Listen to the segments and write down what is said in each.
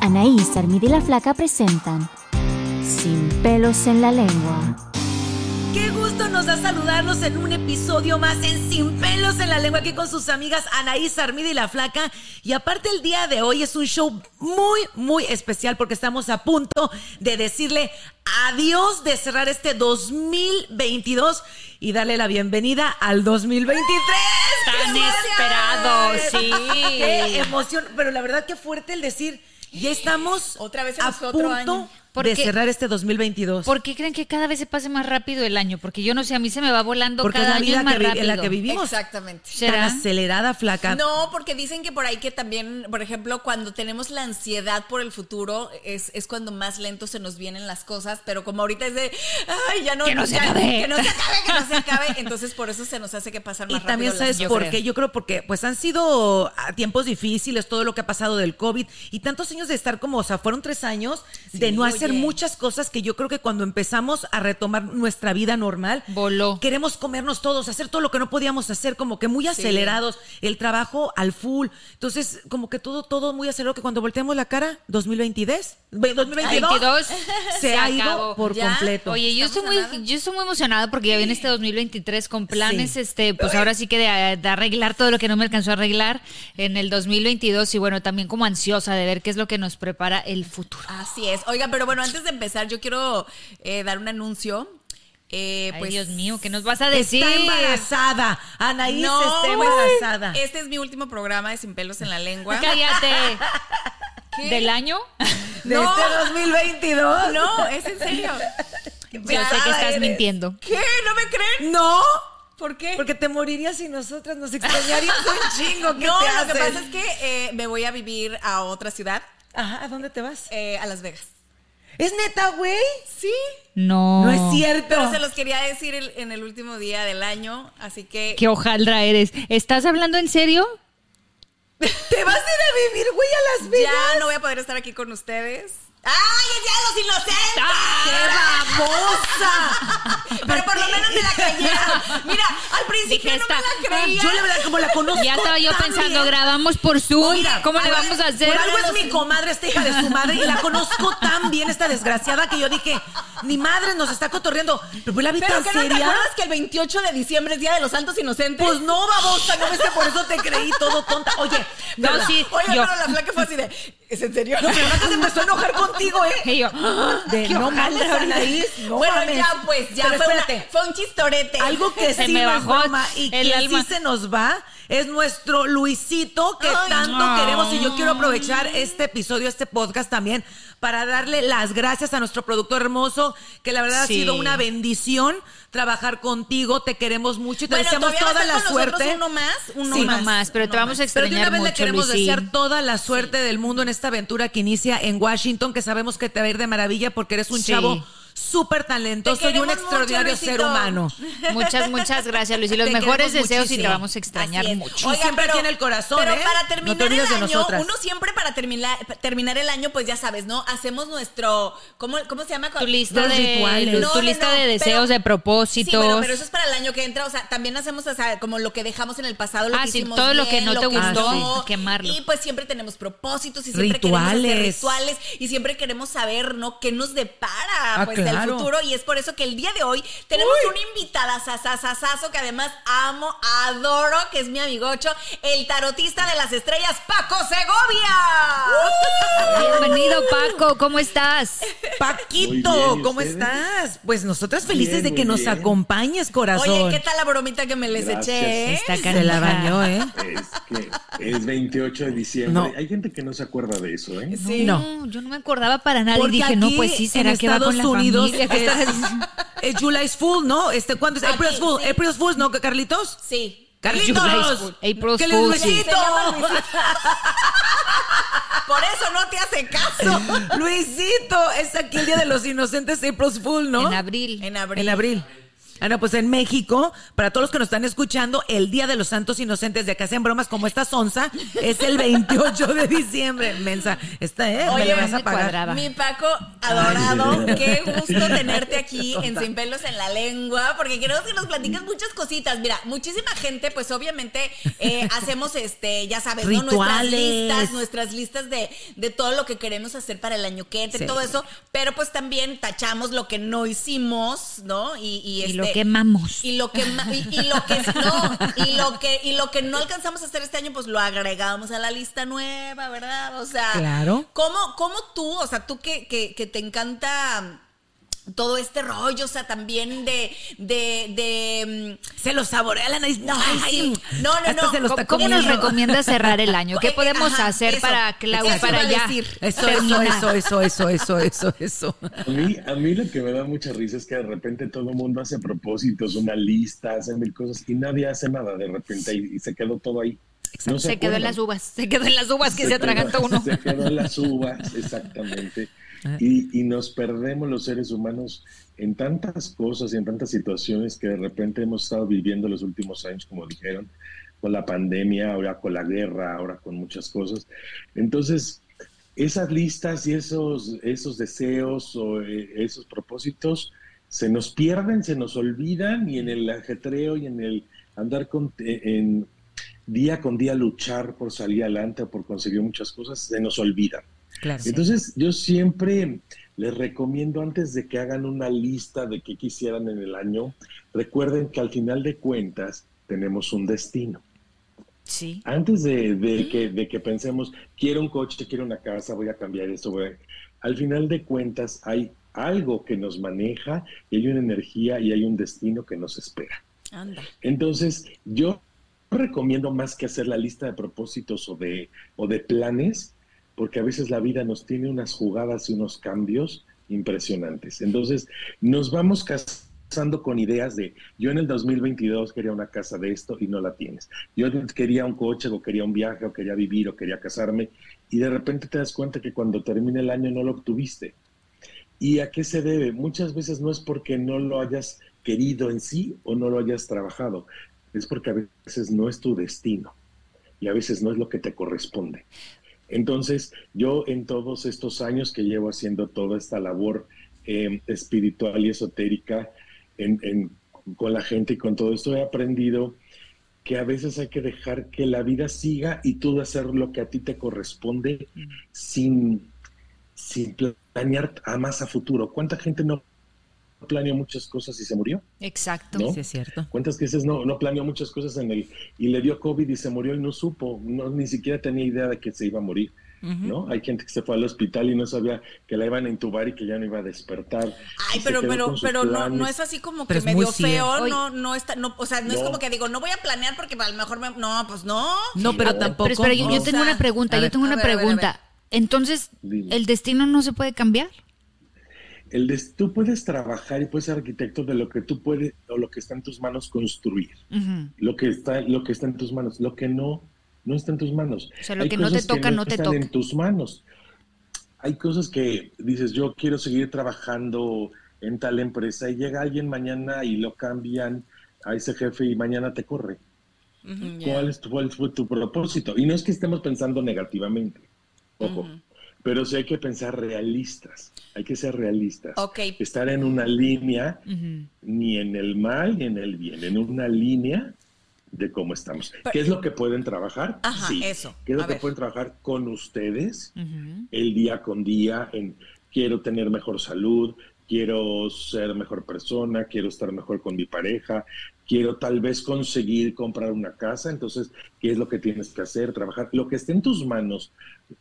Anaís, Armida y la Flaca presentan Sin pelos en la lengua. Qué gusto nos da saludarlos en un episodio más en Sin pelos en la lengua aquí con sus amigas Anaís, Armida y la Flaca. Y aparte el día de hoy es un show muy, muy especial porque estamos a punto de decirle adiós, de cerrar este 2022 y darle la bienvenida al 2023. Tan ¡Qué esperado, sí. Qué emoción, pero la verdad que fuerte el decir, ya estamos Otra vez a otro punto año. De cerrar este 2022. ¿Por qué creen que cada vez se pase más rápido el año? Porque yo no sé, a mí se me va volando Porque es cada la año vida es más que rápido. en la que vivimos. Exactamente. Tan ¿Será? acelerada, flaca. No, porque dicen que por ahí que también, por ejemplo, cuando tenemos la ansiedad por el futuro, es, es cuando más lento se nos vienen las cosas, pero como ahorita es de, ay, ya no, Que no se ya- acabe. que no se acabe, que no se acabe, entonces por eso se nos hace que pasan Y más también rápido sabes las por creo. qué, yo creo porque pues han sido ah, tiempos difíciles, todo lo que ha pasado del COVID y tantos años de estar como, o sea, fueron tres años de no hacer muchas cosas que yo creo que cuando empezamos a retomar nuestra vida normal, Voló. queremos comernos todos, hacer todo lo que no podíamos hacer, como que muy acelerados, el trabajo al full, entonces como que todo, todo muy acelerado, que cuando volteamos la cara, 2022, ve- 2022, 22, se, se ha ido acabó. por Ya. completo. Oye, yo estoy muy, yo estoy muy emocionada porque ya viene este 2023 con planes, Sí. este, pues ahora sí que de, de arreglar todo lo que no me alcanzó a arreglar en el 2022 y bueno, también como ansiosa de ver qué es lo que nos prepara el futuro. Así es. Oiga, pero bueno, antes de empezar, yo quiero eh, dar un anuncio. Eh, Ay, pues, Dios mío, ¿qué nos vas a decir? Está embarazada, Anaís No, está pues, embarazada. Este es mi último programa de Sin Pelos en la Lengua. Cállate. ¿Qué? ¿Del año? de No. este 2022. No, es en serio. Yo sé que estás eres. mintiendo. ¿Qué? ¿No me creen? No, ¿Por qué? porque te morirías y nosotras nos extrañarías un chingo. ¿Qué no, te lo que pasa es que eh, me voy a vivir a otra ciudad, Ajá, ¿a dónde te vas? eh, a Las Vegas. ¿Es neta, güey? Sí. No. No es cierto. Pero se los quería decir el- en el último día del año, así que... Qué hojaldra eres. ¿Estás hablando en serio? ¿Te vas a ir a vivir, güey, a Las Vegas? Ya no voy a poder estar aquí con ustedes. ¡Ay, es Día de los Inocentes! ¡Qué babosa! Pero por lo menos me la creyeron. Mira, al principio Dije, no esta- me la creía. Yo la verdad, como la conozco Ya estaba yo pensando, grabamos por Zoom. Mira, ¿Cómo le vamos a hacer? Por algo es mi comadre, esta hija de su madre, y la conozco tan bien, esta desgraciada, que yo dije, ni madre nos está cotorreando. Pero pues la vi Pero tan que no te seria. acuerdas que el 28 de diciembre es Día de los Santos Inocentes. Pues no, babosa, no ves que por eso te creí todo tonta. Oye, No, sí. Oye, yo- pero la flaca fue así de... ¿Es en serio? No, pero Blanca se empezó a enojar contigo, ¿eh? Y yo, De qué no mames, ahorita. Anaís, no bueno, mames. ya pues, ya Pero fue, una- fue un chistorete. Algo que Se sí me bajó broma y el que alma. sí se nos va es nuestro Luisito que Ay, tanto no. queremos y yo quiero aprovechar este episodio, este podcast también para darle las gracias a nuestro productor hermoso que la verdad Sí. ha sido una bendición trabajar contigo, te queremos mucho y te Bueno, deseamos toda la suerte. uno más, uno Sí. Uno más. más, pero te vamos a Pero de una extrañar vez le mucho, queremos Luisín. desear toda la suerte del mundo en esta aventura que inicia en Washington, que sabemos que te va a ir de maravilla porque eres un chavo súper talentoso y un extraordinario mucho, ser humano. Muchas, muchas gracias, Luis. Y los Te mejores deseos y te vamos a extrañar mucho. Y siempre aquí en el corazón, Pero ¿eh? para No terminar te olvides el año, uno siempre para terminar, terminar el año, pues ya sabes, ¿no? Hacemos nuestro, ¿cómo, cómo se llama? Tu lista Los de, rituales. tu No, lista no, de pero- deseos, de propósitos. Sí, bueno, pero eso es para el año que entra. O sea, también hacemos o sea, como lo que dejamos en el pasado, lo Ah, que sí, hicimos todo lo que no te gustó, quemarlo. Y pues siempre tenemos propósitos y siempre queremos hacer Rituales. rituales y siempre queremos saber, ¿no? ¿Qué nos depara? Ah, pues, Claro. el futuro y es por eso que el día de hoy tenemos una invitada sasasasazo que además amo, adoro, que es mi amigocho, el tarotista de las estrellas, Paco Segovia. Bienvenido, Paco, ¿cómo estás? Paquito, Muy bien, ¿y ¿cómo estás? Pues nosotras felices Bien, de que nos bien. acompañes, corazón. Oye, ¿qué tal la bromita que me les Gracias. eché? Está Se la bañó, ¿eh? Es que es 28 de diciembre. No. Hay gente que no se acuerda de eso, ¿eh? Sí. No. yo no me acordaba para nada Porque y dije, no, aquí pues sí, será en que va con Estados la Unidos familia. que es, es July's Fool, ¿no? Este, ¿Cuándo es? April's Fool. sí. April's Fool, ¿no, Carlitos? Sí. ¡Carlitos! April's ¿Qué Fool, sí. Por eso no te hace caso. Luisito, es aquí el Día de los Inocentes, April's Fool, ¿no? En abril. En abril. En abril. Ah, no, pues en México, para todos los que nos están escuchando, el Día de los Santos Inocentes de que hacen bromas como esta sonza es el 28 de diciembre. Mensa, esta, ¿eh? Oye, me la vas a pagar. Mi Paco, adorado, Ay, qué gusto tenerte aquí en Sin Pelos en la Lengua, porque queremos que nos platiques muchas cositas. Mira, muchísima gente, pues obviamente eh, hacemos, este, ya sabes, ¿no? Nuestras listas, nuestras listas de, de todo lo que queremos hacer para el año que entre, Sí. todo eso, pero pues también tachamos lo que no hicimos, ¿no? Y, y, Y este, lo quemamos. y lo que y, y lo que no y lo que y lo que no alcanzamos a hacer este año pues lo agregamos a la lista nueva verdad o sea Claro. cómo cómo tú o sea tú que, que, que te encanta todo este rollo, o sea, también de, de, de, mm, Se lo saborea la nariz. No, Ay, sí. No, no, se ¿Cómo, cómo nos comiendo. recomiendas cerrar el año? ¿Qué Eh, podemos ajá, hacer eso. para, clau- Eso para ya decir. Eso, eso, eso, eso, eso, eso, eso, eso. A mí, a mí lo que me da mucha risa es que de repente todo el mundo hace propósitos, una lista, hace mil cosas y nadie hace nada de repente y, y se quedó todo ahí. No se, quedó en las uvas, se quedó en las uvas que se, quedó- atragantó uno. Se quedó en las uvas, exactamente. Y, y nos perdemos los seres humanos en tantas cosas y en tantas situaciones que de repente hemos estado viviendo los últimos años, como dijeron, con la pandemia, ahora con la guerra, ahora con muchas cosas. Entonces, esas listas y esos, esos deseos o eh, esos propósitos se nos pierden, se nos olvidan y en el ajetreo y en el andar con, eh, en día con día luchar por salir adelante o por conseguir muchas cosas, se nos olvidan. Claro. Entonces, yo siempre les recomiendo antes de que hagan una lista de qué quisieran en el año, recuerden que al final de cuentas tenemos un destino. Sí. Antes de, de que, de que pensemos, quiero un coche, quiero una casa, voy a cambiar esto, voy a- al final de cuentas hay algo que nos maneja y hay una energía y hay un destino que nos espera. anda. Entonces, yo recomiendo más que hacer la lista de propósitos o de, o de planes, porque a veces la vida nos tiene unas jugadas y unos cambios impresionantes. Entonces, nos vamos casando con ideas de, yo en el 2022 quería una casa de esto y no la tienes. Yo quería un coche o quería un viaje o quería vivir o quería casarme y de repente te das cuenta que cuando termine el año no lo obtuviste. ¿Y a qué se debe? Muchas veces no es porque no lo hayas querido en sí o no lo hayas trabajado, es porque a veces no es tu destino y a veces no es lo que te corresponde. Entonces, yo en todos estos años que llevo haciendo toda esta labor eh, espiritual y esotérica en- en- con la gente y con todo esto, he aprendido que a veces hay que dejar que la vida siga y tú hacer lo que a ti te corresponde sin, sin planear a más a futuro. ¿Cuánta gente no planeó muchas cosas y se murió? Exacto. ¿No? Sí, es cierto. ¿Cuántas veces no, no planeó muchas cosas en el y le dio COVID y se murió y no supo, no, ni siquiera tenía idea de que se iba a morir, ¿no? Hay gente que se fue al hospital y no sabía que la iban a intubar y que ya no iba a despertar. Ay, pero, pero, pero no, no es así como Pero que es muy medio feo, Oye. no, no está, no, o sea, no, es como que digo, no voy a planear porque a lo mejor me, no, pues no. No, pero No. tampoco. Pero espera, yo, tengo una pregunta, yo tengo una ver, a ver, a pregunta. Entonces, Dime. ¿el destino no se puede cambiar? El des- tú puedes trabajar y puedes ser arquitecto de lo que tú puedes o lo que está en tus manos construir. Lo que está, lo que está en tus manos, lo que no, no está en tus manos. O sea, lo Hay que no te toca, no te están toca. en tus manos. Hay cosas que dices, yo quiero seguir trabajando en tal empresa y llega alguien mañana y lo cambian a ese jefe y mañana te corre. ¿Cuál, es tu, cuál fue tu propósito? Y no es que estemos pensando negativamente, ojo, pero sí hay que pensar realistas, hay que ser realistas. Ok. Estar en una línea, ni en el mal ni en el bien, en una línea de cómo estamos. Pero- ¿Qué es lo que pueden trabajar? Ajá, sí. eso. ¿Qué es lo A que ver. pueden trabajar con ustedes el día con día en quiero tener mejor salud, quiero ser mejor persona, quiero estar mejor con mi pareja, quiero tal vez conseguir comprar una casa, entonces, ¿qué es lo que tienes que hacer? Trabajar. Lo que esté en tus manos,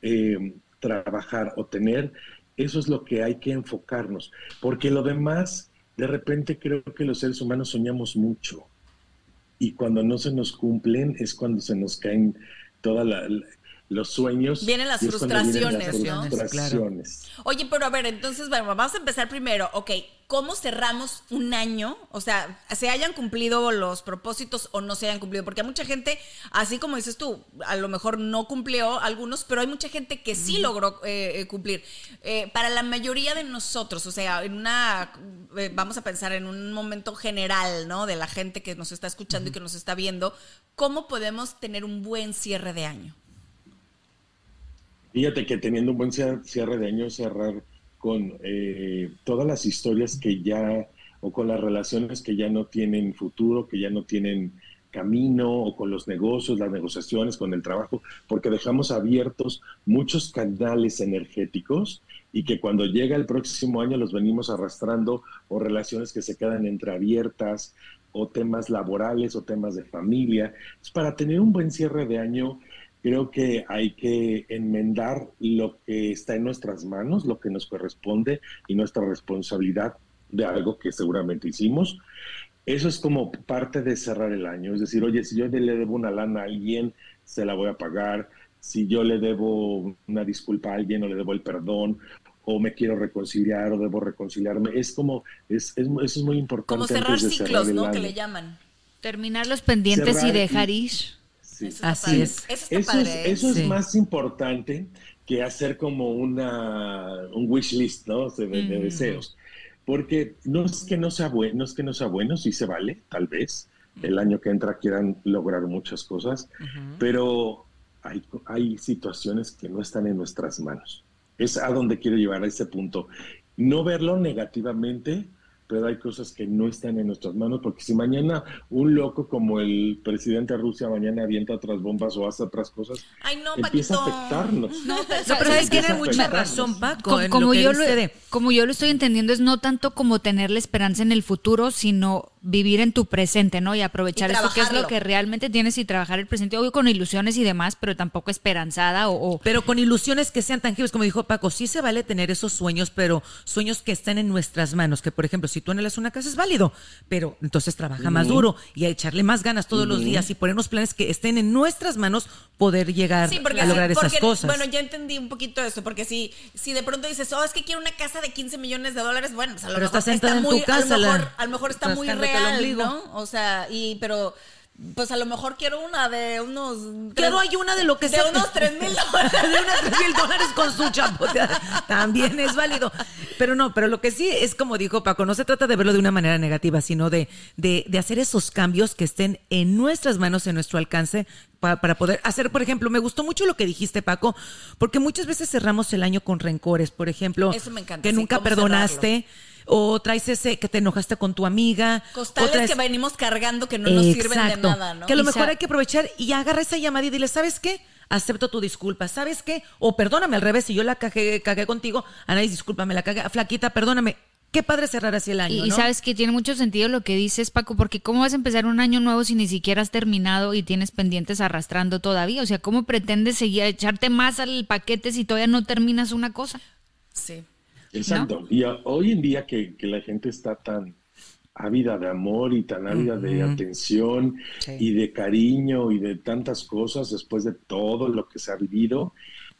eh, trabajar o tener, eso es lo que hay que enfocarnos, porque lo demás, de repente creo que los seres humanos soñamos mucho y cuando no se nos cumplen es cuando se nos caen toda la, los sueños. Vienen las frustraciones, ¿no? Frustraciones. Oye, pero a ver, entonces, bueno, vamos a empezar primero. Ok, ¿cómo cerramos un año? O sea, se hayan cumplido los propósitos o no se hayan cumplido. Porque hay mucha gente, así como dices tú, a lo mejor no cumplió algunos, pero hay mucha gente que sí logró eh, eh, cumplir. Eh, para la mayoría de nosotros, o sea, en una, vamos a pensar en un momento general, ¿no? De la gente que nos está escuchando y que nos está viendo, ¿cómo podemos tener un buen cierre de año? Fíjate que teniendo un buen cierre de año, cerrar con eh, todas las historias que ya, o con las relaciones que ya no tienen futuro, que ya no tienen camino, o con los negocios, las negociaciones, con el trabajo, porque dejamos abiertos muchos canales energéticos y que cuando llega el próximo año los venimos arrastrando, o relaciones que se quedan entreabiertas, o temas laborales, o temas de familia. Es para tener un buen cierre de año Creo que hay que enmendar lo que está en nuestras manos, lo que nos corresponde y nuestra responsabilidad de algo que seguramente hicimos. Eso es como parte de cerrar el año. Es decir, oye, si yo le debo una lana a alguien, se la voy a pagar. Si yo le debo una disculpa a alguien o le debo el perdón, o me quiero reconciliar o debo reconciliarme. Es como, es, eso es muy importante. Como cerrar ciclos, ¿no? Que le llaman. Terminar los pendientes y dejar ir. Así es. Eso, es, más importante que hacer como una un wish list, ¿no? De, deseos. Porque no es que no sea bueno, no es que no sea bueno, sí se vale, tal vez. El año que entra quieran lograr muchas cosas, pero hay, hay situaciones que no están en nuestras manos. Es a donde quiero llevar a ese punto. No verlo negativamente, pero hay cosas que no están en nuestras manos, porque si mañana un loco como el presidente de Rusia mañana avienta otras bombas o hace otras cosas, empieza a afectarnos. No, pero, sabes que tiene mucha razón, Paco. Como, yo lo, como yo lo estoy entendiendo, es no tanto como tener la esperanza en el futuro, sino vivir en tu presente, ¿no? Y aprovechar eso que es lo que realmente tienes y trabajar el presente, obvio con ilusiones y demás, pero tampoco esperanzada o, Pero con ilusiones que sean tangibles, como dijo Paco, sí se vale tener esos sueños, pero sueños que estén en nuestras manos, que por ejemplo, si tú anhelas una casa es válido, pero entonces trabaja más duro y a echarle más ganas todos los días y ponernos planes que estén en nuestras manos poder llegar a lograr esas cosas. Bueno, ya entendí un poquito eso, porque si, si de pronto dices, oh, es que quiero una casa de 15 millones de dólares, bueno, pues a lo mejor está muy, a lo mejor, está muy real, ¿no? O sea, y pero pues a lo mejor quiero una de unos. Quiero hay una de lo que sea. De unos tres mil dólares. de unos tres mil dólares con su chapo. También es válido. Pero no, pero lo que sí es como dijo Paco, no se trata de verlo de una manera negativa, sino de, de, de hacer esos cambios que estén en nuestras manos, en nuestro alcance, para poder hacer, por ejemplo, me gustó mucho lo que dijiste, Paco, porque muchas veces cerramos el año con rencores, por ejemplo, Eso me encanta, que nunca perdonaste o traes ese que te enojaste con tu amiga. Costales que venimos cargando que no nos sirven de nada, ¿no? Que a lo mejor hay que aprovechar y agarra esa llamada y dile, ¿sabes qué? Acepto tu disculpa, ¿sabes qué? O perdóname al revés, si yo la cagué, cagué contigo, Anaís, discúlpame, la cagué, flaquita, perdóname. Qué padre cerrar así el año. Y, sabes que tiene mucho sentido lo que dices, Paco, porque ¿cómo vas a empezar un año nuevo si ni siquiera has terminado y tienes pendientes arrastrando todavía? O sea, ¿cómo pretendes seguir echarte más al paquete si todavía no terminas una cosa? Sí. Exacto. Y hoy en día que, la gente está tan ávida de amor y tan ávida de atención y de cariño y de tantas cosas después de todo lo que se ha vivido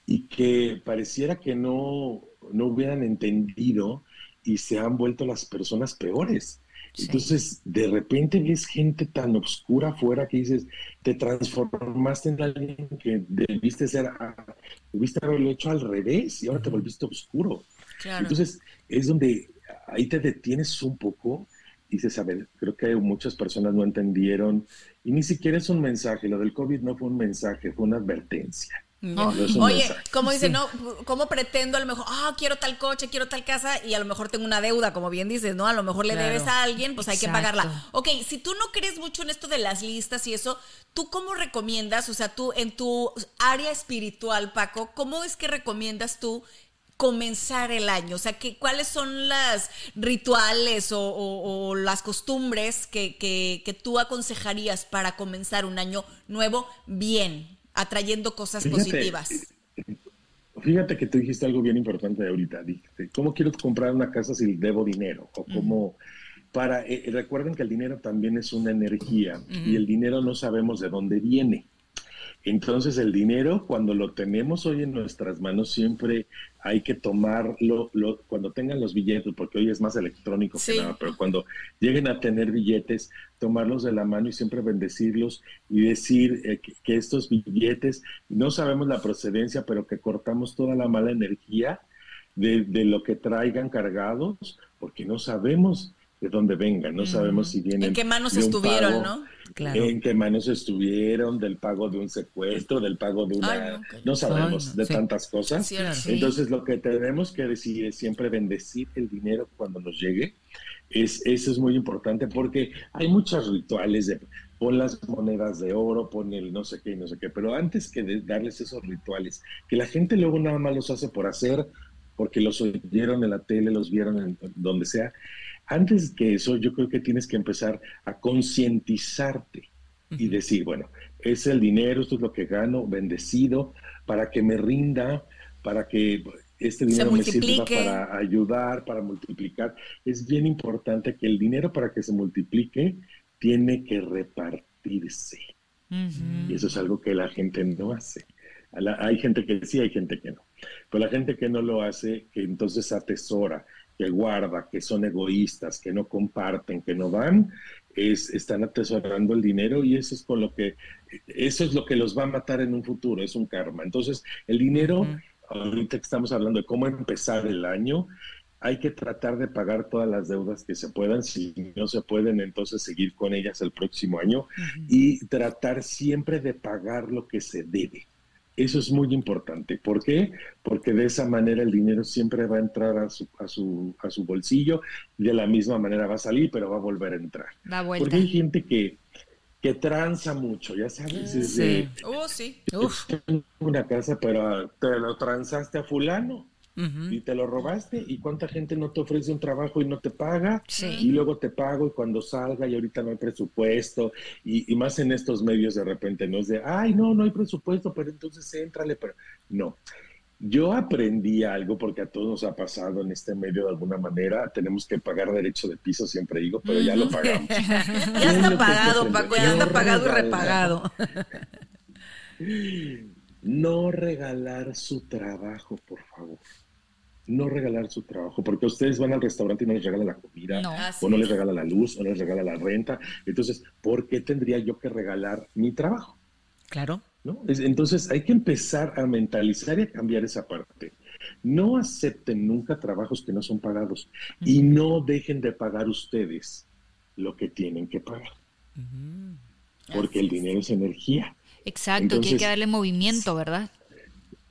y que pareciera que no, no hubieran entendido y se han vuelto las personas peores. Entonces, de repente ves gente tan oscura afuera que dices, te transformaste en alguien que debiste ser, debiste haberlo hecho al revés y ahora te volviste oscuro. Entonces, es donde ahí te detienes un poco y dices, a ver, creo que muchas personas no entendieron y ni siquiera es un mensaje, lo del COVID no fue un mensaje, fue una advertencia. Oye, como dice, no, ¿cómo pretendo a lo mejor, ah, quiero tal coche, quiero tal casa y a lo mejor tengo una deuda, como bien dices, ¿no? A lo mejor le debes a alguien, pues hay que pagarla. Ok, si tú no crees mucho en esto de las listas y eso, ¿tú cómo recomiendas, o sea, tú en tu área espiritual, Paco, cómo es que recomiendas tú comenzar el año? O sea, que, ¿cuáles son las rituales o, las costumbres que, que, tú aconsejarías para comenzar un año nuevo bien, atrayendo cosas positivas? Fíjate que tú dijiste algo bien importante ahorita. Dijiste, ¿cómo quiero comprar una casa si debo dinero? O cómo... Para, eh, recuerden que el dinero también es una energía y el dinero no sabemos de dónde viene. Entonces el dinero, cuando lo tenemos hoy en nuestras manos, siempre hay que tomarlo, cuando tengan los billetes, porque hoy es más electrónico que nada, pero cuando lleguen a tener billetes, tomarlos de la mano y siempre bendecirlos y decir eh, que, estos billetes, no sabemos la procedencia, pero que cortamos toda la mala energía de, de lo que traigan cargados, porque no sabemos de dónde vengan, no sabemos si vienen. ¿En qué manos estuvieron, no? Claro. En qué manos estuvieron, del pago de un secuestro, del pago de una. no, sabemos de tantas cosas. Entonces, lo que tenemos que decir es siempre bendecir el dinero cuando nos llegue. Es, eso es muy importante porque hay muchos rituales de pon las monedas de oro, pon el no sé qué y no sé qué, pero antes que darles esos rituales, que la gente luego nada más los hace por hacer, porque los oyeron en la tele, los vieron en donde sea, antes que eso, yo creo que tienes que empezar a concientizarte y decir, bueno, es el dinero, esto es lo que gano, bendecido, para que me rinda, para que este dinero me sirva para ayudar, para multiplicar. Es bien importante que el dinero para que se multiplique tiene que repartirse. Y eso es algo que la gente no hace. hay gente que sí, hay gente que no. Pero la gente que no lo hace, que entonces atesora, que guarda, que son egoístas, que no comparten, que no van, es, están atesorando el dinero y eso es con lo que, eso es lo que los va a matar en un futuro, es un karma. Entonces, el dinero, ahorita que estamos hablando de cómo empezar el año, hay que tratar de pagar todas las deudas que se puedan, si no se pueden, entonces seguir con ellas el próximo año y tratar siempre de pagar lo que se debe. Eso es muy importante. ¿Por qué? Porque de esa manera el dinero siempre va a entrar a su, a su, a su bolsillo y de la misma manera va a salir, pero va a volver a entrar. Porque hay gente que, que tranza mucho, ya sabes. Sí. oh, sí. Una casa, pero te lo transaste a fulano y te lo robaste y cuánta gente no te ofrece un trabajo y no te paga y luego te pago y cuando salga y ahorita no hay presupuesto y, más en estos medios de repente no es de, ay, no, no hay presupuesto, pero entonces éntrale, pero no. Yo aprendí algo porque a todos nos ha pasado en este medio de alguna manera. Tenemos que pagar derecho de piso, siempre digo, pero ya lo pagamos. ya está pagado, Paco, ya está pagado y repagado. no regalar su trabajo, por favor no regalar su trabajo, porque ustedes van al restaurante y no les regala la comida, o no les regala la luz, o no les regala la renta. Entonces, ¿por qué tendría yo que regalar mi trabajo? Claro. ¿No? Entonces, hay que empezar a mentalizar y a cambiar esa parte. No acepten nunca trabajos que no son pagados y no dejen de pagar ustedes lo que tienen que pagar. Porque el dinero es energía. Exacto, que hay que darle movimiento, ¿verdad?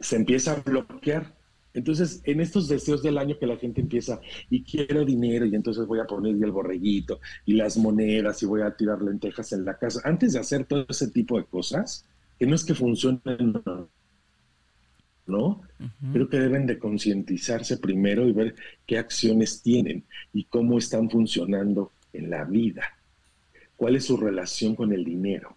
Se empieza a bloquear entonces, en estos deseos del año que la gente empieza, y quiero dinero, y entonces voy a poner el borreguito, y las monedas, y voy a tirar lentejas en la casa, antes de hacer todo ese tipo de cosas, que no es que funcionen, ¿no? Creo que deben de concientizarse primero y ver qué acciones tienen y cómo están funcionando en la vida. ¿Cuál es su relación con el dinero?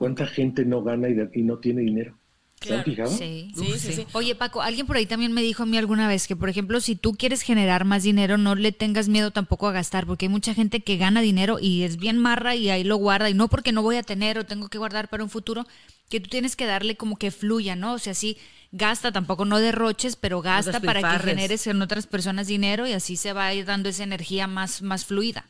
¿Cuánta gente no gana y, no tiene dinero? Sí. Sí, sí, Oye, Paco, alguien por ahí también me dijo a mí alguna vez que, por ejemplo, si tú quieres generar más dinero, no le tengas miedo tampoco a gastar, porque hay mucha gente que gana dinero y es bien marra y ahí lo guarda, y no porque no voy a tener o tengo que guardar para un futuro, que tú tienes que darle como que fluya, ¿no? O sea, sí, gasta, tampoco no derroches, pero gasta para que generes en otras personas dinero y así se va a ir dando esa energía más, más fluida.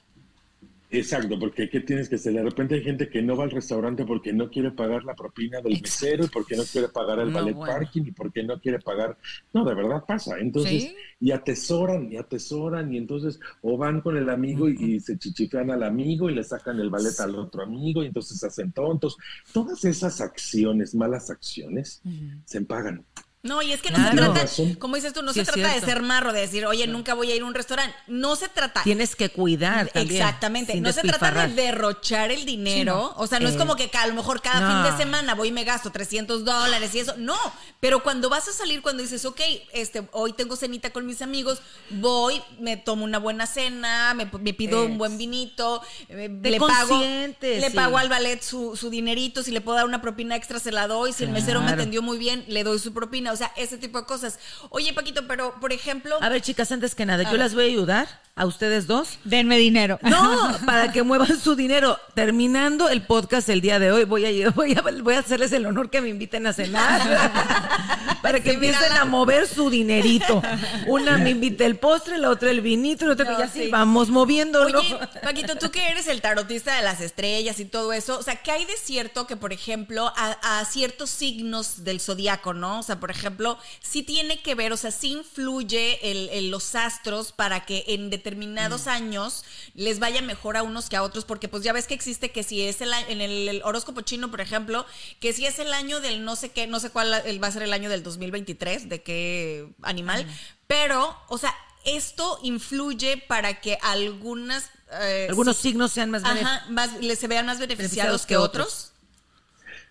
Exacto, porque ¿qué tienes que hacer? De repente hay gente que no va al restaurante porque no quiere pagar la propina del mesero y porque no quiere pagar el ballet parking y porque no quiere pagar... No, de verdad pasa. Entonces, y atesoran, y atesoran, y entonces o van con el amigo y, se chichifean al amigo y le sacan el ballet al otro amigo y entonces se hacen tontos. Todas esas acciones, malas acciones, se pagan. No, y es que no se trata, como dices tú, no se trata de ser marro, de decir, oye, nunca voy a ir a un restaurante. No se trata. Tienes que cuidar. También, Exactamente. No se trata de derrochar el dinero. O sea, no es como que a lo mejor cada fin de semana voy y me gasto 300 dólares y eso. No. Pero cuando vas a salir, cuando dices, ok, este, hoy tengo cenita con mis amigos, voy, me tomo una buena cena, me, pido un buen vinito, eh, le, pago, le pago al ballet su, su, dinerito, si le puedo dar una propina extra, se la doy. Si el mesero me atendió muy bien, le doy su propina o sea, ese tipo de cosas. Oye, Paquito, pero por ejemplo. A ver, chicas, antes que nada, yo las voy a ayudar a ustedes dos. Denme dinero. No, para que muevan su dinero. Terminando el podcast el día de hoy, voy a, voy a, voy a hacerles el honor que me inviten a cenar. para que empiecen a mover su dinerito. Una me invita el postre, la otra el vinito, la otra que ya sí. vamos moviéndolo. Oye, Paquito, tú que eres el tarotista de las estrellas y todo eso, o sea, ¿qué hay de cierto que, por ejemplo, a, a ciertos signos del zodiaco, ¿no? O sea, por ejemplo, sí tiene que ver, o sea, sí influye el, los astros para que en determinados mm. años les vaya mejor a unos que a otros, porque pues ya ves que existe que si es el en el, horóscopo chino, por ejemplo, que si es el año del no sé qué, no sé cuál va a ser el año del 2023, de qué animal, pero, o sea, esto influye para que algunas... Eh, Algunos signos sean más, más les se vean más beneficiados, que, otros.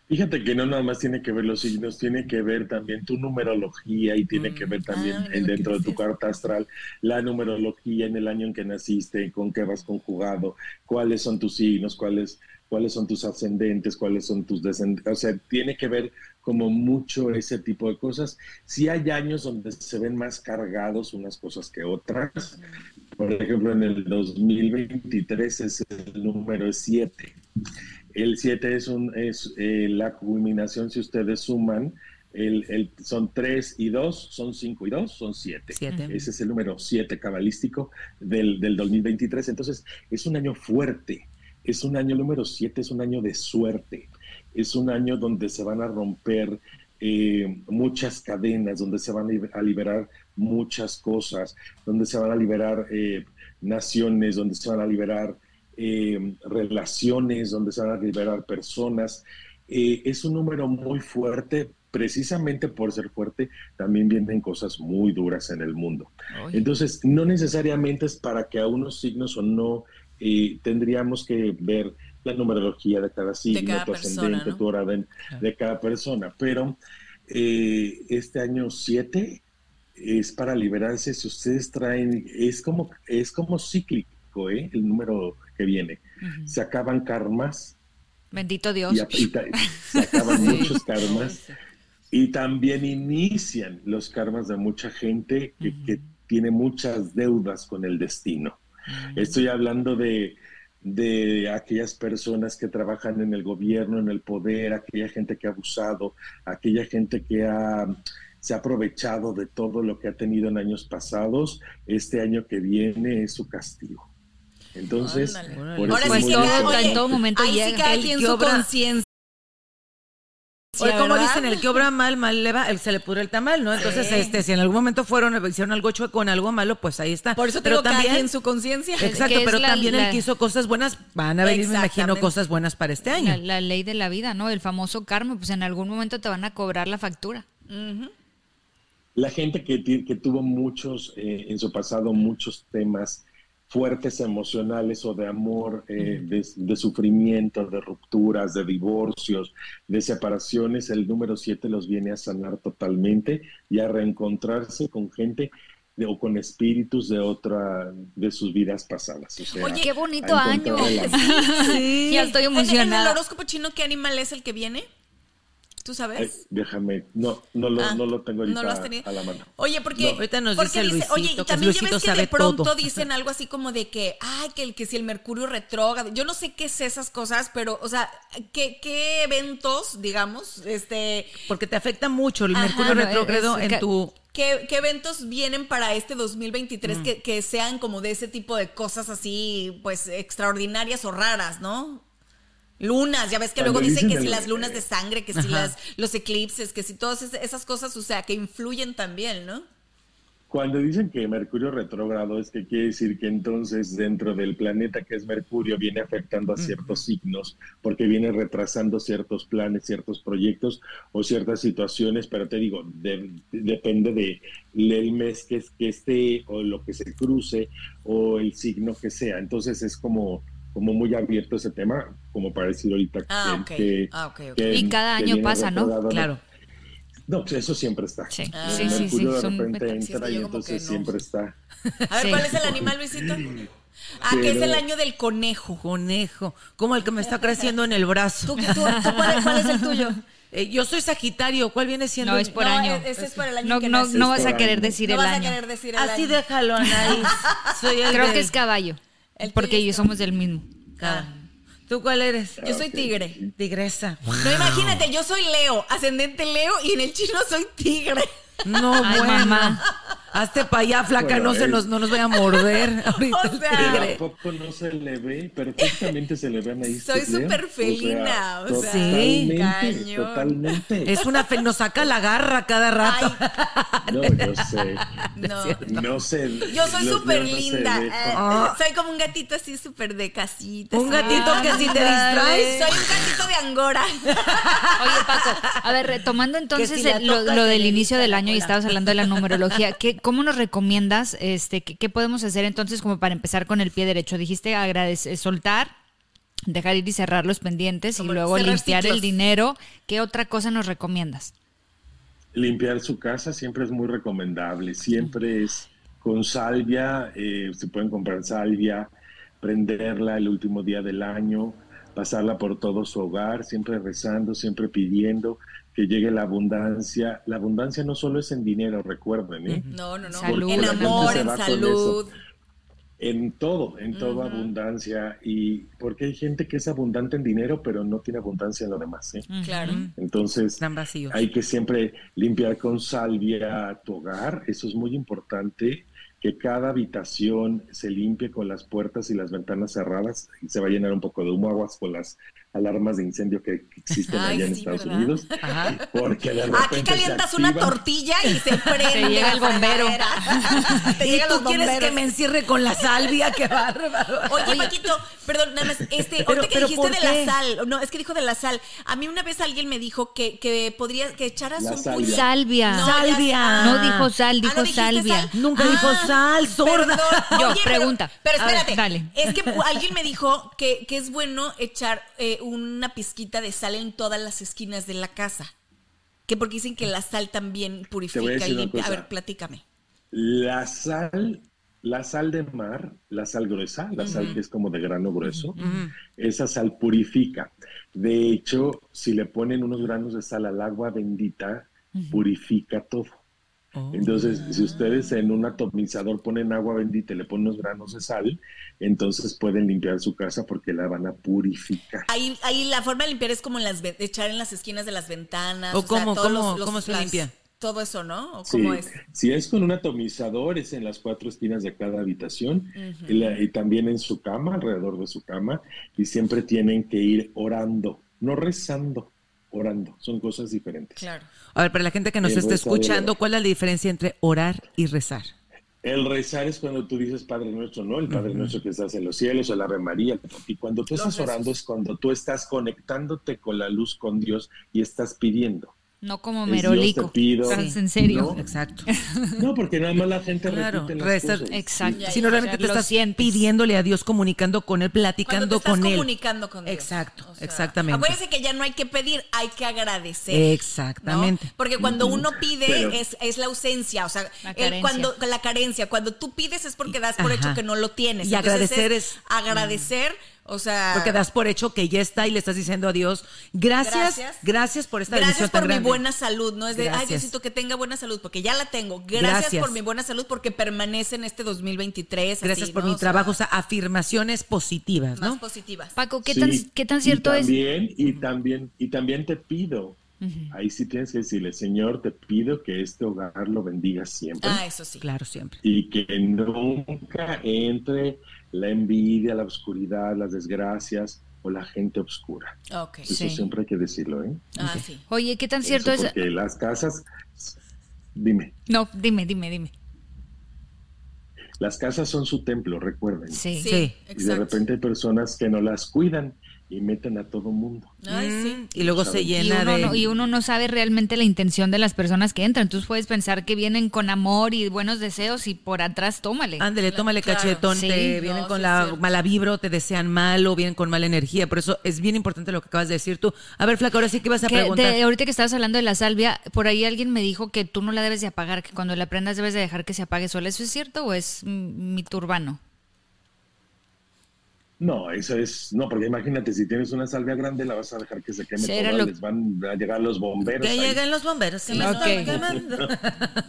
Fíjate que no nada más tiene que ver los signos, tiene que ver también tu numerología y tiene que ver también ah, dentro de tu carta astral la numerología en el año en que naciste, con qué vas conjugado, cuáles son tus signos, cuáles cuáles son tus ascendentes, cuáles son tus descendentes, o sea, tiene que ver como mucho ese tipo de cosas. Si hay años donde se ven más cargados unas cosas que otras. Por ejemplo, en el 2023 es el número 7 el 7 es, un, es eh, la culminación, si ustedes suman, el, son 3 y 2, son 5 y 2, son 7. Ese es el número 7 cabalístico del, del 2023. Entonces, es un año fuerte. Es un año número 7, es un año de suerte. Es un año donde se van a romper eh, muchas cadenas, donde se van a liberar muchas cosas, donde se van a liberar eh, naciones, donde se van a liberar eh, relaciones, donde se van a liberar personas. Eh, es un número muy fuerte, precisamente por ser fuerte, también vienen cosas muy duras en el mundo. Entonces, no necesariamente es para que a unos signos o no eh, tendríamos que ver la numerología de cada signo, tu ascendente, tu orden de cada persona, pero este año 7 es para liberarse si ustedes traen, es como, es como cíclico, ¿eh? el número que viene. Se acaban karmas. Bendito Dios. se acaban muchos karmas. Y también inician los karmas de mucha gente que, tiene muchas deudas con el destino. Estoy hablando de, de aquellas personas que trabajan en el gobierno, en el poder, aquella gente que ha abusado, aquella gente que ha, se ha aprovechado de todo lo que ha tenido en años pasados. Este año que viene es su castigo. Entonces, por Ahora sí que en todo momento ahí sí cada quien su conciencia. Oye, como dicen, el que obra mal, mal le va, se le pudre el tamal, ¿no? Entonces, este, si en algún momento fueron, hicieron algo chueco con algo malo, pues ahí está. Por eso pero también en su conciencia. Exacto, pero también el que hizo cosas buenas, van a venir, me imagino, cosas buenas para este año. La, ley de la vida, ¿no? El famoso karma, pues en algún momento te van a cobrar la factura. La gente que, que tuvo muchos, eh, en su pasado, muchos temas fuertes emocionales o de amor, eh, de, sufrimiento, de rupturas, de divorcios, de separaciones, el número 7 los viene a sanar totalmente y a reencontrarse con gente o con espíritus de otra, de sus vidas pasadas. Oye, qué bonito año. Sí, ya estoy emocionada. ¿En el horóscopo chino qué animal es el que viene? ¿Tú sabes? déjame, no, no lo, ah, no lo tengo ahorita a la mano. Oye, porque, ahorita nos dice, oye, y también ya ves que de pronto dicen algo así como de que, ay, que, el, que si el mercurio retrógrado, yo no sé qué es esas cosas, pero, o sea, ¿qué, qué eventos, digamos, este... Porque te afecta mucho el mercurio retrógrado en tu... ¿Qué, ¿Qué, eventos vienen para este 2023 mm. que, que sean como de ese tipo de cosas así, pues, extraordinarias o raras, ¿no? Lunas, ya ves que luego dicen, que si las lunas de sangre, que si las, los eclipses, que si todas esas cosas, o sea, que influyen también, ¿no? Cuando dicen que Mercurio retrógrado es que quiere decir que entonces dentro del planeta que es Mercurio viene afectando a ciertos signos, porque viene retrasando ciertos planes, ciertos proyectos o ciertas situaciones, pero te digo, depende de el mes que, que esté o lo que se cruce o el signo que sea. Entonces es como como muy abierto ese tema, como para decir ahorita ah, que, ah, Y cada año pasa, ¿no? Claro. No, pues eso siempre está. Sí, sí, sí, sí, de repente entra y entonces siempre está. A ver, ¿cuál es el animal, Luisito? Ah, que es el año del conejo. Conejo, como el que me está creciendo en el brazo. ¿Tú, cuál, es el tuyo? Eh, yo soy Sagitario, ¿cuál viene siendo? No, es por año. Ese es por el año no, que no, no vas a querer decir el año. No vas a querer decir el Así déjalo, Anaís. Soy el Creo que es caballo. Porque ellos somos del mismo. Ah. ¿Tú cuál eres? Yo soy tigre. Tigresa. No, imagínate, yo soy Leo, ascendente Leo, y en el chino soy tigre. No, Ay, mamá. Hazte para allá, flaca, no, se nos, no nos vaya a morder. Ahorita o sea, poco no se le ve? Perfectamente se le ve ahí. Soy súper felina, o sea, sí. totalmente. Es una fe, nos saca la garra cada rato. no, yo sé. No, no sé. Yo soy súper linda. Eh, soy como un gatito así súper de casita. Un gatito que si te distraes. Soy un gatito de Angora. Oye, Paco, a ver, retomando entonces lo, lo del inicio del año y estabas hablando de la numerología, ¿qué, ¿cómo nos recomiendas? Este, ¿qué, podemos hacer entonces como para empezar con el pie derecho? Dijiste agradecer, soltar, dejar ir y cerrar los pendientes y luego limpiar el dinero. ¿Qué otra cosa nos recomiendas? Limpiar su casa siempre es muy recomendable, siempre es con salvia, eh, se pueden comprar salvia, prenderla el último día del año, pasarla por todo su hogar, siempre rezando, siempre pidiendo que llegue la abundancia. La abundancia no solo es en dinero, recuerden, ¿eh? No, no, no. En amor, en salud. En todo, en toda abundancia. Y porque hay gente que es abundante en dinero, pero no tiene abundancia en lo demás. ¿eh? Claro. Entonces, hay que siempre limpiar con salvia tu hogar. Eso es muy importante. Que cada habitación se limpie con las puertas y las ventanas cerradas y se va a llenar un poco de humo, aguas con las alarmas de incendio que existen allá en Estados Unidos. Porque Aquí calientas una tortilla y se prende. Te llega el bombero. ¿Y tú quieres que me encierre con la salvia? ¡Qué bárbaro! Oye, Paquito, perdón, nada más. Este, ahorita que dijiste de la sal. No, es que dijo de la sal. A mí una vez alguien me dijo que, que podría, que echaras un salvia. Salvia. No, salvia. No dijo sal, dijo ah, salvia. Nunca dijo ah, sal, sorda. Yo, pregunta. Pero, espérate. dale. Es que alguien me dijo que, que es bueno echar eh, una pizquita de sal en todas las esquinas de la casa. Que porque dicen que la sal también purifica y limpia. A ver, platícame. La sal, la sal de mar, la sal gruesa, la sal que es como de grano grueso, esa sal purifica. De hecho, si le ponen unos granos de sal al agua bendita, purifica todo. Oh. Entonces, si ustedes en un atomizador ponen agua bendita y le ponen unos granos de sal, entonces pueden limpiar su casa porque la van a purificar. Ahí, ahí la forma de limpiar es como en las echar en las esquinas de las ventanas. ¿O, cómo, cómo, se limpia? Todo eso, ¿no? ¿O cómo es? Si es con un atomizador, es en las cuatro esquinas de cada habitación y también en su cama, alrededor de su cama, y siempre tienen que ir orando, no rezando orando. Son cosas diferentes. Claro. A ver, para la gente que nos está escuchando, ¿cuál es la diferencia entre orar y rezar? El rezar es cuando tú dices Padre Nuestro, ¿no? El Padre Nuestro que estás en los cielos, el Ave María. Y cuando tú estás orando es cuando tú estás conectándote con la luz, con Dios y estás pidiendo. No como merolico. Pido, en serio. Exacto. No, porque nada más la gente repite las cosas. Exacto. Sino realmente te estás pidiéndole a Dios, comunicando con Él, platicando con Él. comunicando con Dios. Exacto, exactamente. Acuérdense que ya no hay que pedir, hay que agradecer. Exactamente. Porque cuando uno pide es, es, la ausencia, o sea, la cuando la carencia, cuando tú pides es porque das por hecho que no lo tienes. Y agradecer es, agradecer O sea, porque das por hecho que ya está y le estás diciendo a Dios, gracias, gracias, por esta Gracias por mi buena salud, no es de, ay, Diosito, que tenga buena salud, porque ya la tengo. Gracias, por mi buena salud, porque permanece en este 2023. Gracias por mi trabajo, o sea, afirmaciones positivas, ¿no? Más positivas. Paco, ¿qué, tan, ¿qué tan cierto y también, es? Y también, y también te pido, Ahí sí tienes que decirle, Señor, te pido que este hogar lo bendiga siempre. Ah, eso sí. Claro, siempre. Y que nunca entre la envidia, la oscuridad, las desgracias o la gente oscura. Okay. Eso siempre hay que decirlo, ¿eh? Ah, sí. Oye, ¿qué tan cierto es? Porque las casas, dime. No, dime, dime, dime. Las casas son su templo, recuerden. Sí, sí. Y de repente hay personas que no las cuidan y meten a todo mundo. Ay, sí. Mm, y luego se llena y uno, de... No, y uno no sabe realmente la intención de las personas que entran. Entonces puedes pensar que vienen con amor y buenos deseos y por atrás tómale. Ándale, tómale Claro. cachetón, Sí. te vienen No, con sí la mala vibra, o te desean mal o vienen con mala energía. Por eso es bien importante lo que acabas de decir tú. A ver, Flaca, ahora sí que vas a Que preguntar. de- ahorita que estabas hablando de la salvia, por ahí alguien me dijo que tú no la debes de apagar, que cuando la prendas debes de dejar que se apague sola. ¿Eso es cierto o es mm, mito urbano? No, eso es, no, porque imagínate, si tienes una salvia grande, la vas a dejar que se queme toda, lo- les van a llegar los bomberos. Que lleguen los bomberos, que me están quemando.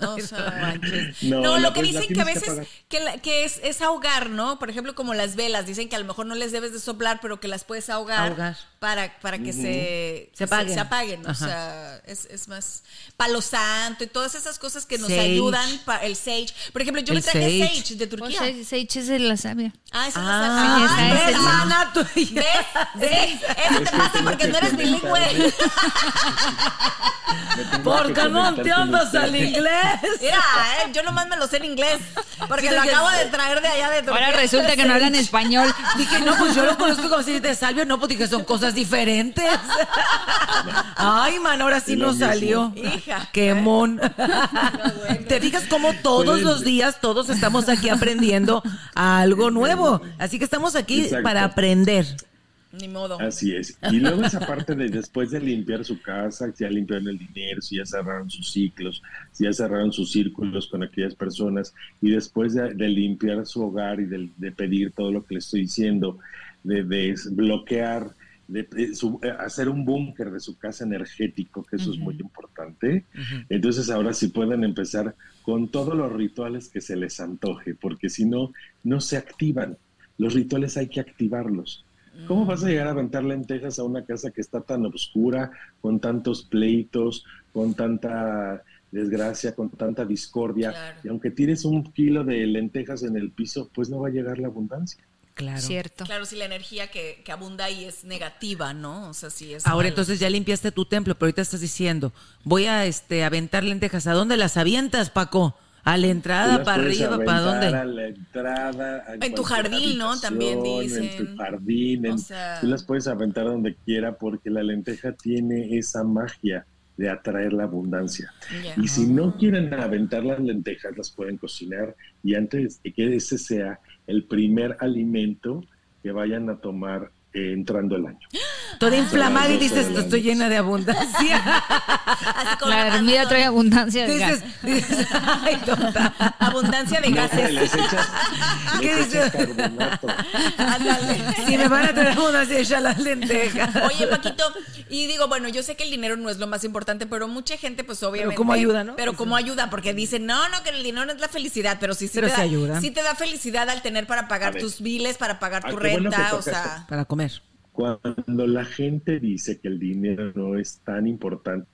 O sea, No, no, lo que dicen que a que veces que, la- que es, es ahogar, ¿no? Por ejemplo, como las velas, dicen que a lo mejor no les debes de soplar, pero que las puedes ahogar, Ahogar. para, para que se, Se apaguen. Se, apaguen. O sea, es, es más palo santo y todas esas cosas que nos Sage. ayudan, para el sage. Por ejemplo, yo El le traje sage. sage, de Pues Turquía. se, se eches de la salvia. Ah, esa Ah, es la esa ¿ves, el- hermana? tú y- ¿Ves? Sí, eso te pasa porque no eres bilingüe. Tengo ¿Por qué no entiendes el inglés? Mira, eh, yo nomás me lo sé en inglés, porque Sí, lo que- acabo de traer de allá de Turquía. Ahora resulta que no hablan español. Dije, no, pues yo lo conozco como si de salvio, no, pues dije, son cosas diferentes. Ay, man, ahora sí nos salió. Hija. Qué mon. Te fijas cómo todos los días, todos estamos aquí aprendiendo algo nuevo. Así que estamos aquí Exacto. para aprender. Ni modo. Así es. Y luego esa parte de después de limpiar su casa, si ya limpiaron el dinero, si ya cerraron sus ciclos, si ya cerraron sus círculos con aquellas personas, y después de, de limpiar su hogar y de, de pedir todo lo que le estoy diciendo, de, de bloquear, de, de su- eh, hacer un búnker de su casa energético, que eso es muy importante. Entonces ahora sí pueden empezar con todos los rituales que se les antoje, porque si no, no se activan. Los rituales hay que activarlos. ¿Cómo vas a llegar a aventar lentejas a una casa que está tan oscura, con tantos pleitos, con tanta desgracia, con tanta discordia? Claro. Y aunque tires un kilo de lentejas en el piso, pues no va a llegar la abundancia. Claro. Cierto. Claro, si la energía que, que abunda ahí es negativa, ¿no? O sea, si es. Ahora entonces ya limpiaste tu templo, pero ahorita estás diciendo, voy a este aventar lentejas. ¿A dónde las avientas, Paco? ¿A la entrada, para arriba, para dónde? A la entrada. a En tu jardín, ¿no? También habitación, En dicen. tu jardín. en- O sea- Tú las puedes aventar donde quiera porque la lenteja tiene esa magia de atraer la abundancia. Ya. Y si no quieren aventar las lentejas, las pueden cocinar y antes de que ese sea el primer alimento que vayan a tomar eh, entrando el año. Toda inflamada y dices, estoy llena de abundancia. Como La hermida trae abundancia de dices, gas. dices, ay, tonta. abundancia de No, gases. les echas, ¿Qué les dices? Si me van a traer abundancia, echa las lentejas. Oye, Paquito, y digo, bueno, yo sé que el dinero no es lo más importante, pero mucha gente, pues obviamente. cómo ayuda, ¿no? Pero cómo ayuda, porque dicen, no, no, que el dinero no es la felicidad, pero sí, sí, Pero te, da, ayuda. sí te da felicidad al tener para pagar tus biles, para pagar Ah, tu bueno renta, o sea. Para comer. Cuando la gente dice que el dinero no es tan importante,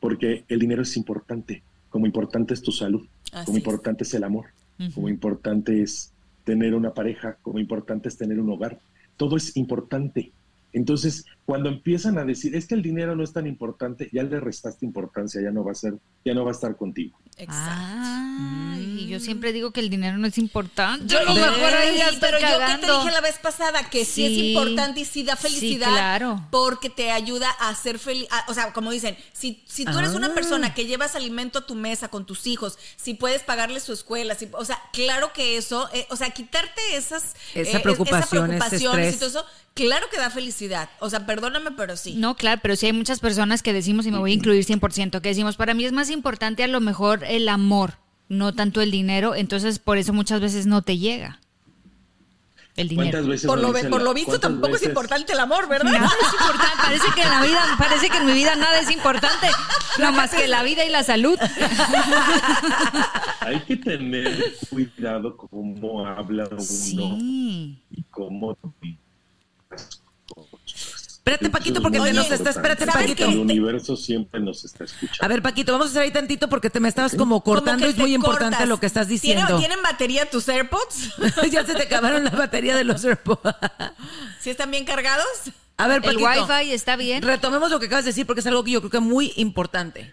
porque el dinero es importante, como importante es tu salud, Así como importante es el amor, como importante es tener una pareja, como importante es tener un hogar, todo es importante. Entonces, cuando empiezan a decir, es que el dinero no es tan importante, ya le restaste importancia, ya no va a ser, ya no va a estar contigo. Exacto. Ah, y yo siempre digo que el dinero no es importante. Yo a lo mejor ahí ya sí, estoy pero yo que te dije la vez pasada que sí, es Sí. importante y sí da Sí, felicidad claro. porque te ayuda a ser feliz. O sea, como dicen, si, si tú eres Ah. una persona que llevas alimento a tu mesa con tus hijos, si puedes pagarles su escuela, si- o sea, claro que eso, eh, o sea, quitarte esas Esa eh, preocupación, ese y todo eso, claro que da felicidad. O sea, perdóname, pero sí. No, claro, pero sí hay muchas personas que decimos, y me voy a incluir 100%, que decimos, para mí es más importante a lo mejor el amor, no tanto el dinero, entonces por eso muchas veces no te llega. El dinero. por, lo, por lo visto tampoco es importante el amor, ¿verdad? No es importante. Parece que en la vida, parece que en mi vida nada es importante, no más que la vida y la salud. Hay que tener cuidado cómo habla uno y cómo Espérate, Paquito, porque te nos está. Espérate, Paquito. El universo siempre nos está escuchando. A ver, Paquito, vamos a hacer ahí tantito porque te me estabas como cortando. Es muy importante lo que estás diciendo. ¿Tienen, batería tus AirPods? ya se te acabaron la batería de los AirPods. ¿Sí están bien cargados? A ver, Paquito. El Wi-Fi está bien. Retomemos lo que acabas de decir porque es algo que yo creo que es muy importante.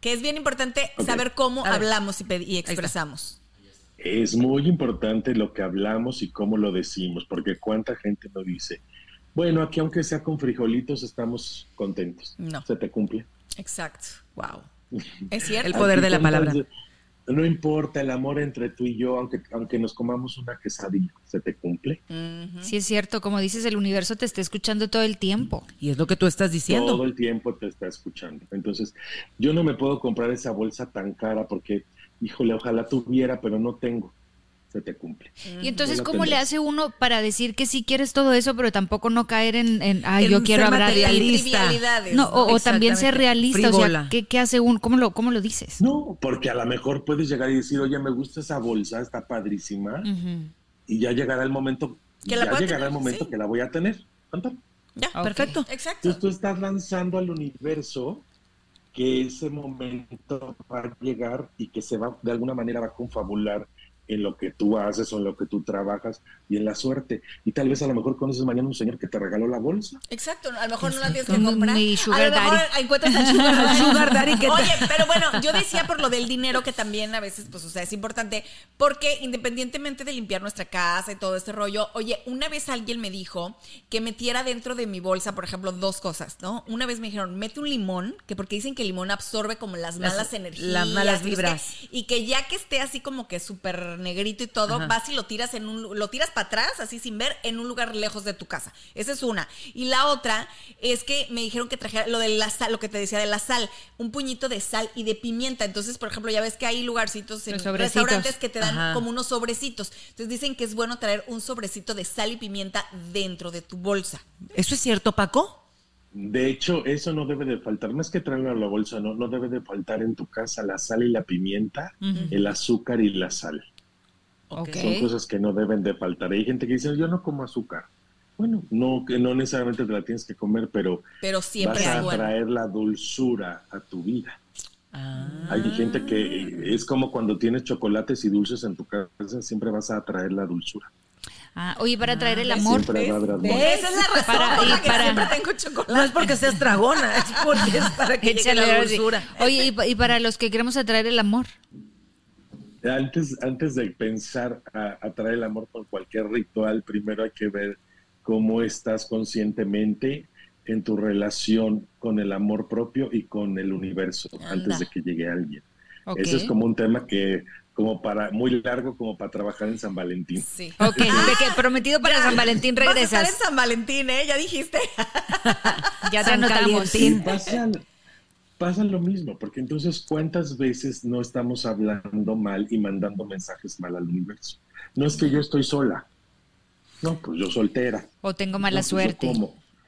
Que es bien importante saber cómo hablamos y, y expresamos. Es muy importante lo que hablamos y cómo lo decimos, porque cuánta gente no dice bueno, aquí aunque sea con frijolitos estamos contentos. No. Se te cumple. Exacto. Wow. Es cierto. El poder de la palabra. No importa el amor entre tú y yo, aunque, aunque nos comamos una quesadilla, se te cumple. Sí, es cierto, como dices, el universo te está escuchando todo el tiempo. Y es lo que tú estás diciendo. Todo el tiempo te está escuchando. Entonces, yo no me puedo comprar esa bolsa tan cara porque, híjole, ojalá tuviera, pero no tengo se te cumple. Y entonces, ¿cómo le hace uno para decir que sí quieres todo eso, pero tampoco no caer en, en ay, yo quiero hablar de No, o, también ser realista, o sea, ¿qué, ¿qué, hace uno? ¿Cómo lo, ¿Cómo lo dices? No, porque a lo mejor puedes llegar y decir, oye, me gusta esa bolsa, está padrísima, y ya llegará el momento, ya llegará el momento que la voy a tener. Ya, perfecto. Exacto. Entonces tú estás lanzando al universo que ese momento va a llegar y que se va, de alguna manera va a confabular en lo que tú haces o en lo que tú trabajas y en la suerte. Y tal vez a lo mejor conoces mañana un señor que te regaló la bolsa. Exacto, a lo mejor no la tienes que comprar. a lo mejor encuentras al sugar, daddy que Oye, pero bueno, yo decía por lo del dinero que también a veces, pues, o sea, es importante porque independientemente de limpiar nuestra casa y todo este rollo, oye, una vez alguien me dijo que metiera dentro de mi bolsa, por ejemplo, dos cosas, ¿no? Una vez me dijeron, mete un limón, que porque dicen que el limón absorbe como las malas energías. Las malas vibras. y que ya que esté así como que súper negrito y todo, vas y lo tiras en un, lo tiras para atrás, así sin ver, en un lugar lejos de tu casa. Esa es una. Y la otra es que me dijeron que trajera lo de la sal, lo que te decía de la sal, un puñito de sal y de pimienta. Entonces, por ejemplo, ya ves que hay lugarcitos en restaurantes que te dan como unos sobrecitos. Entonces dicen que es bueno traer un sobrecito de sal y pimienta dentro de tu bolsa. ¿Eso es cierto, Paco? De hecho, eso no debe de faltar, más que traerlo a la bolsa, no, no debe de faltar en tu casa la sal y la pimienta, el azúcar y la sal. Son cosas que no deben de faltar. Hay gente que dice, yo no como azúcar. Bueno, no, que no necesariamente te la tienes que comer, pero, pero siempre vas a traer la dulzura a tu vida. Ah. Hay gente que es como cuando tienes chocolates y dulces en tu casa, siempre vas a traer la dulzura. Ah, oye, para traer el amor. Esa es la razón para, y para, siempre tengo chocolate. No es porque seas dragona, es porque es para que llegue la dulzura. Oye, y, y, para los que queremos atraer el amor. Antes, antes de pensar a atraer el amor con cualquier ritual, primero hay que ver cómo estás conscientemente en tu relación con el amor propio y con el universo antes de que llegue alguien. Ese es como un tema que como para muy largo como para trabajar en San Valentín. Sí. Ok, prometido para San Valentín regresas. Vas a estar en San Valentín, ¿eh? Ya dijiste. ya te anotamos. Pasa lo mismo, porque entonces cuántas veces no estamos hablando mal y mandando mensajes mal al universo. No es que yo estoy sola. No, pues yo soltera. O tengo mala suerte.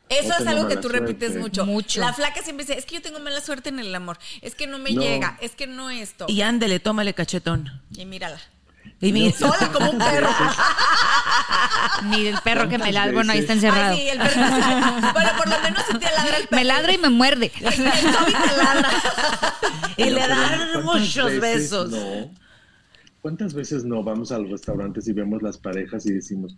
Eso es algo que tú repites mucho. mucho. La flaca siempre dice, es que yo tengo mala suerte en el amor, es que no me llega, es que no esto. Y ándele, tómale cachetón. Y mírala. Y mira. Sola como un perro. Ni el perro que me ladra. Bueno, ahí está encerrado. Ay, sí, el perro. bueno, por lo menos si te ladra el perro. Me ladra y me muerde. El, te ladra. y le dan muchos besos. No. ¿Cuántas veces no vamos a los restaurantes y vemos las parejas y decimos,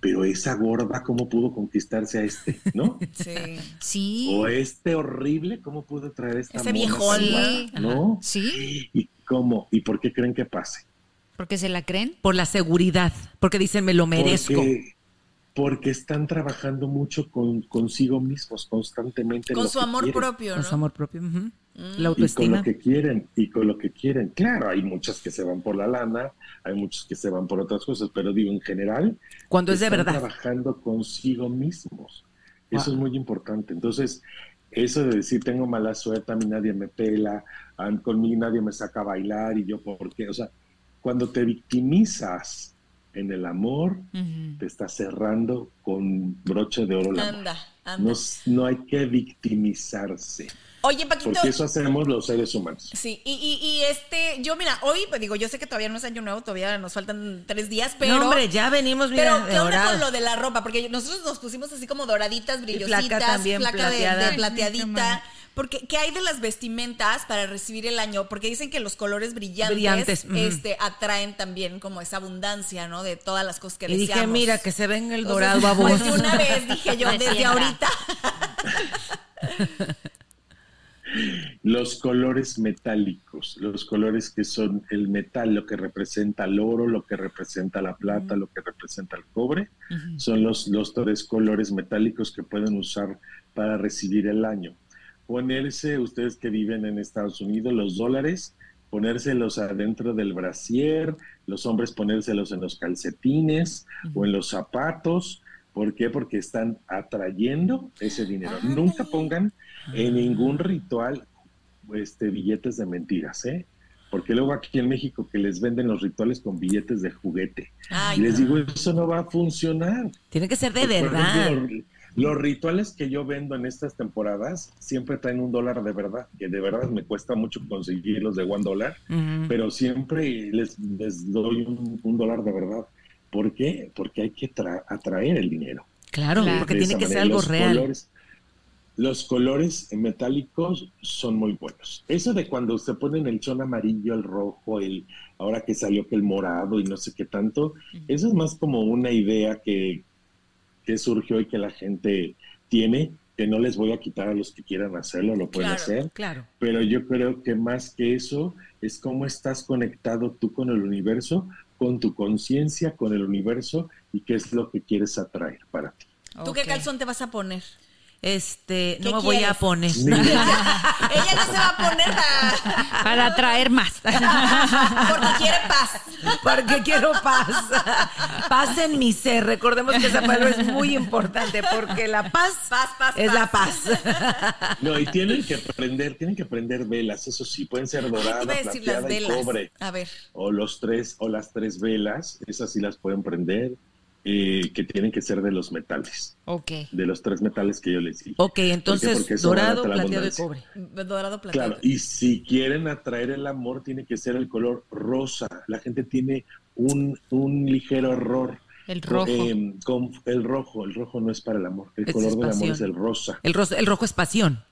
pero esa gorda, ¿cómo pudo conquistarse a este? ¿No? Sí. sí. O este horrible, ¿cómo pudo traer esta Ese viejón, ¿no? Sí. ¿Y cómo? ¿Y por qué creen que pase? ¿Porque se la creen? Por la seguridad, porque dicen me lo merezco. Porque, están trabajando mucho con consigo mismos constantemente. Con su amor propio, ¿no? Con su amor propio. La autoestima. Y con lo que quieren, y con lo que quieren. Claro, hay muchas que se van por la lana, hay muchos que se van por otras cosas, pero digo, en general. Cuando es de verdad. trabajando consigo mismos. Eso es muy importante. Entonces, eso de decir, tengo mala suerte, a mí nadie me pela, conmigo nadie me saca a bailar y yo, ¿por qué? O sea, cuando te victimizas en el amor, te está cerrando con broche de oro la Anda, No, no hay que victimizarse. Oye, Paquito. Porque eso hacemos los seres humanos. Sí, y, y, y, este, yo mira, hoy, pues digo, yo sé que todavía no es año nuevo, todavía nos faltan tres días, pero. No, hombre, ya venimos, mira, Pero, ¿qué onda con lo de la ropa? Porque nosotros nos pusimos así como doraditas, brillositas, flaca también, flaca de- plateada. de, plateadita. Porque, ¿qué hay de las vestimentas para recibir el año? Porque dicen que los colores brillantes, este, atraen también como esa abundancia, ¿no? De todas las cosas que Y dije, deseamos. mira, que se venga el dorado baboso. Pues de una vez dije yo, Pues desde sienta. ahorita. Los colores metálicos, los colores que son el metal, lo que representa el oro, lo que representa la plata, lo que representa el cobre, son los, los tres colores metálicos que pueden usar para recibir el año. Ponerse, ustedes que viven en Estados Unidos, los dólares, ponérselos adentro del brasier, los hombres ponérselos en los calcetines o en los zapatos. ¿Por qué? Porque están atrayendo ese dinero. Nunca pongan en ningún ritual este, billetes de mentiras, ¿eh? Porque luego aquí en México que les venden los rituales con billetes de juguete. Ay, y les no. digo, eso no va a funcionar. Tiene que ser de verdad. ejemplo, los, rituales que yo vendo en estas temporadas siempre traen un dólar de verdad, que de verdad me cuesta mucho conseguirlos de one dólar, pero siempre les, les doy un, un dólar de verdad. ¿Por qué? Porque hay que tra- atraer el dinero. Claro, porque De tiene que ser algo Los real. colores- los colores metálicos son muy buenos. Eso de cuando se ponen el chón amarillo, el rojo, el ahora que salió que el morado y no sé qué tanto, eso es más como una idea que, que surgió y que la gente tiene, que no les voy a quitar a los que quieran hacerlo, lo pueden Claro. hacer, Claro. pero yo creo que más que eso es cómo estás conectado tú con el universo, con tu conciencia, con el universo y qué es lo que quieres atraer para ti. ¿Tú qué calzón te vas a poner? Este, ¿Qué no me voy a poner. Ella no se va a poner a- Para traer más. porque quiere paz. Porque quiero paz. Paz en mi ser. Recordemos que esa palabra es muy importante porque la paz, Paz, paz, es la paz. No, y tienen que prender, tienen que prender velas, eso sí, pueden ser doradas, plateada y velas. cobre. A ver. O los tres, o las tres velas, esas sí las pueden prender, eh, que tienen que ser de los metales, Ok. de los tres metales que yo les dije. Ok, ¿Por qué? entonces Porque dorado, plateado y cobre. Dorado plateado. Claro, y si quieren atraer el amor, tiene que ser el color rosa. La gente tiene un, un ligero error. El rojo. Eh, con el rojo, el rojo no es para el amor. El color del amor es el rosa. El, el rojo es pasión.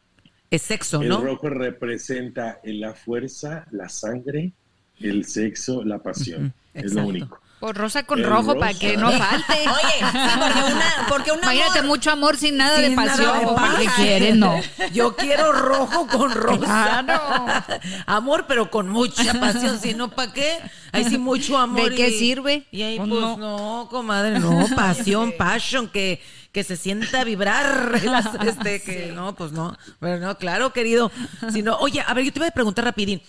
Es sexo, El ¿no? rojo representa la fuerza, la sangre, el sexo, la pasión. Es lo único. Pues rosa con El rojo rosa. para que no falte. Oye, sí, porque una, porque un Imagínate amor- mucho amor sin nada Sin de nada pasión. de ¿Para qué quieres? No. Yo quiero rojo con rosa. Claro. Amor, pero con mucha pasión. Si no, ¿para qué? Ahí sí mucho amor. ¿De qué sirve? Y ahí, Pues pues, no. no. comadre, no. Pasión, passion, que, que se sienta vibrar. este, que, no, pues no. Pero no, claro, querido. Si no, oye, a ver, yo te iba a preguntar rapidín.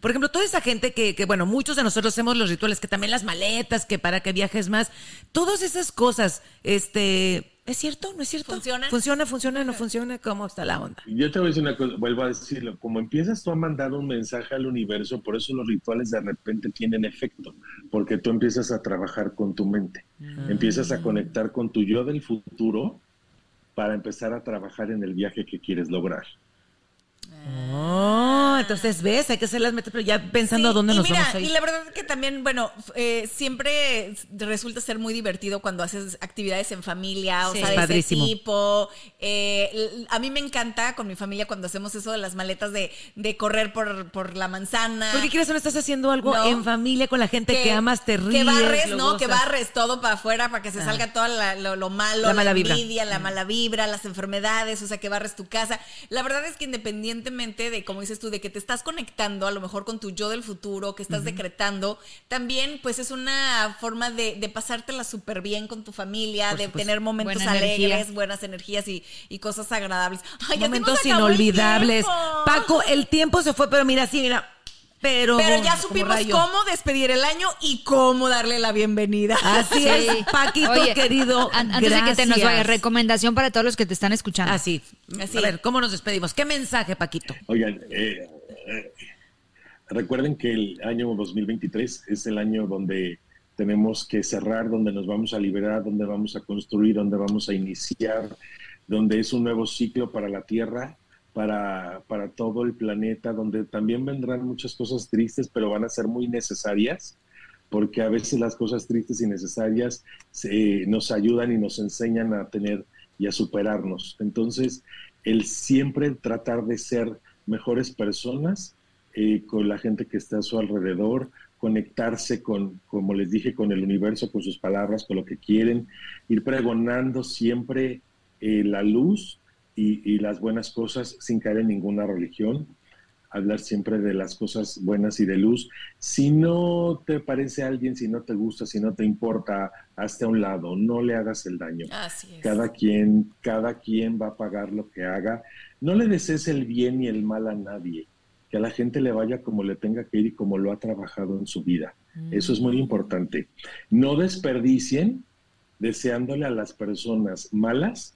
Por ejemplo, toda esa gente que, que, bueno, muchos de nosotros hacemos los rituales, que también las maletas, que para que viajes más, todas esas cosas, este, ¿es cierto? ¿No es cierto? ¿Funcionan? ¿Funciona, funciona, no funciona? ¿Cómo está la onda? Yo te voy a decir una cosa, vuelvo a decirlo, como empiezas tú a mandar un mensaje al universo, por eso los rituales de repente tienen efecto, porque tú empiezas a trabajar con tu mente, empiezas a conectar con tu yo del futuro para empezar a trabajar en el viaje que quieres lograr. Oh, entonces ves, hay que hacer las metas, pero ya pensando Sí, a dónde y nos mira, vamos a ir. Y la verdad es que también, bueno, eh, siempre resulta ser muy divertido cuando haces actividades en familia, o sea, de Padrísimo. ese tipo. Eh, a mí me encanta con mi familia cuando hacemos eso de las maletas de, de correr por, por la manzana. ¿Por qué quieres o no estás haciendo algo No. en familia con la gente que, amas, te ríes? Que barres, ¿no? Que barres todo para afuera para que se Ah. salga todo lo, lo malo, La la, mala vibra. envidia, la mala vibra, las enfermedades, o sea, que barres tu casa. La verdad es que independientemente de, como dices tú, de que te estás conectando a lo mejor con tu yo del futuro, que estás decretando, también pues es una forma de, de pasártela súper bien con tu familia, Por de supuesto. tener momentos Buena energía. alegres, buenas energías y, y cosas agradables. Ay, Momentos el inolvidables. Paco, el tiempo se fue, pero mira, sí, mira. Pero, Pero ya supimos cómo despedir el año y cómo darle la bienvenida. Así Sí. es, Paquito, Oye, querido. an- antes de que te nos vaya, recomendación para todos los que te están escuchando. Así. Así. A ver, ¿cómo nos despedimos? ¿Qué mensaje, Paquito? Oigan, eh, eh, recuerden que el año 2023 es el año donde tenemos que cerrar donde nos vamos a liberar, donde vamos a construir, donde vamos a iniciar, donde es un nuevo ciclo para la Tierra, para, para todo el planeta, donde también vendrán muchas cosas tristes, pero van a ser muy necesarias, porque a veces las cosas tristes y necesarias nos ayudan y nos enseñan a tener y a superarnos. Entonces, el siempre tratar de ser mejores personas eh, con la gente que está a su alrededor, conectarse con, como les dije, con el universo, con sus palabras, con lo que quieren, ir pregonando siempre eh, la luz y, las buenas cosas sin caer en ninguna religión, hablar siempre de las cosas buenas y de luz. Si no te parece alguien, si no te gusta, si no te importa, hazte a un lado, no le hagas el daño. Cada quien, cada quien va a pagar lo que haga. No le desees el bien ni el mal a nadie que a la gente le vaya como le tenga que ir y como lo ha trabajado en su vida. Eso es muy mm. importante. No desperdicien deseándole a las personas malas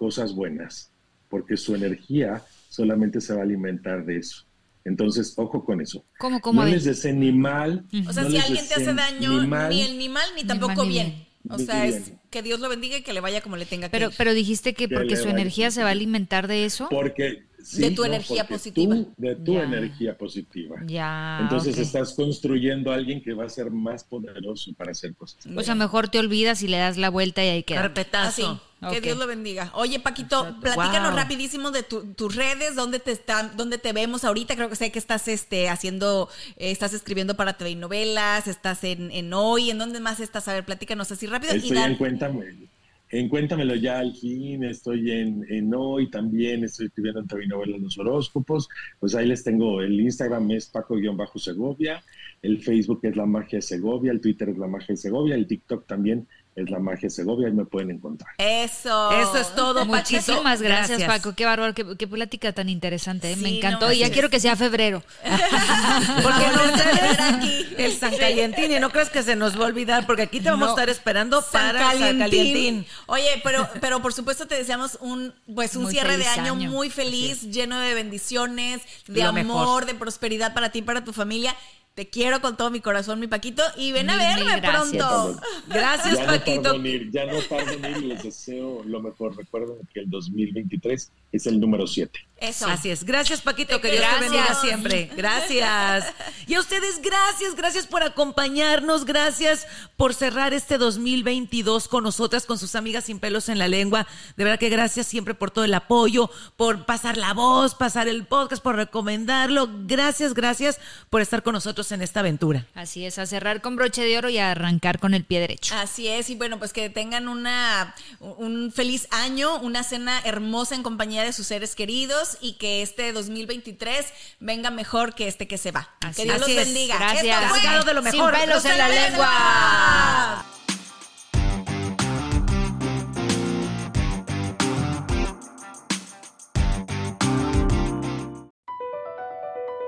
cosas buenas, porque su energía solamente se va a alimentar de eso. Entonces, ojo con eso. ¿Cómo, cómo no les deseen ni mal. O sea, si alguien te hace daño, ni, el ni mal, ni tampoco bien. O sea, es que Dios lo bendiga y que le vaya como le tenga que pero, ir. Pero dijiste que, porque su energía se va a alimentar de eso. Porque de tu energía positiva. de tu energía positiva. Ya. Entonces estás construyendo a alguien que va a ser más poderoso para hacer cosas. O sea, mejor te olvidas y le das la vuelta y ahí queda. Carpetazo. Que Dios lo bendiga. Oye, Paquito, platícanos rapidísimo de tus redes, dónde te están, dónde te vemos ahorita. Creo que sé que estás este, haciendo, eh, estás escribiendo para TV y novelas, estás en, en Hoy, ¿en dónde más estás? A ver, platícanos así rápido. Estoy y en Cuéntame. En Cuéntamelo ya al fin, estoy en, en hoy también, estoy escribiendo en TV Novelas los horóscopos, pues ahí les tengo, el Instagram es Paco-Segovia, el Facebook es La Magia Segovia, el Twitter es La Magia de Segovia, el TikTok también es la magia Segovia y me pueden encontrar. Eso. Eso es todo. Muchísimas gracias, Paco. Qué bárbaro, qué, plática tan interesante. ¿eh? me encantó y ya quiero que sea febrero. porque no aquí el San Calientín y no crees que se nos va a olvidar porque aquí te vamos a estar esperando para San Calientín. Oye, pero, pero por supuesto te deseamos un, pues un cierre de año, muy feliz, lleno de bendiciones, de amor, de prosperidad para ti y para tu familia. Te quiero con todo mi corazón, mi Paquito, y ven a verme pronto. Gracias, Paquito. ya no tardo en ir, les deseo lo mejor. Recuerden que el 2023 es el número 7. Eso. Así es. Gracias, Paquito. Que Dios te bendiga siempre. Gracias. Y a ustedes, gracias. Gracias por acompañarnos. Gracias por cerrar este 2022 con nosotras, con sus amigas sin pelos en la lengua. De verdad que gracias siempre por todo el apoyo, por pasar la voz, pasar el podcast, por recomendarlo. Gracias, gracias por estar con nosotros en esta aventura. Así es, a cerrar con broche de oro y a arrancar con el pie derecho. Así es. Y bueno, pues que tengan una, un feliz año, una cena hermosa en compañía de sus seres queridos y que este 2023 venga mejor que este que se va. que Dios los bendiga. Gracias. Esto de lo mejor. Sin pelos en la lengua.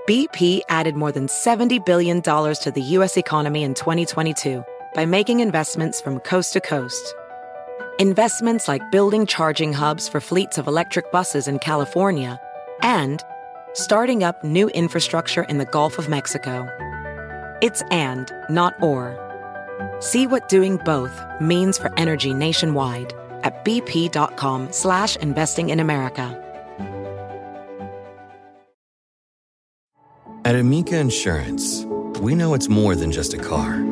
BP added more than $70 billion to the U.S. economy in 2022 by making investments from coast to coast. Investments like building charging hubs for fleets of electric buses in California and starting up new infrastructure in the Gulf of Mexico. It's and, not or. See what doing both means for energy nationwide at bp.com slash investing in America. At Amica Insurance, we know it's more than just a car.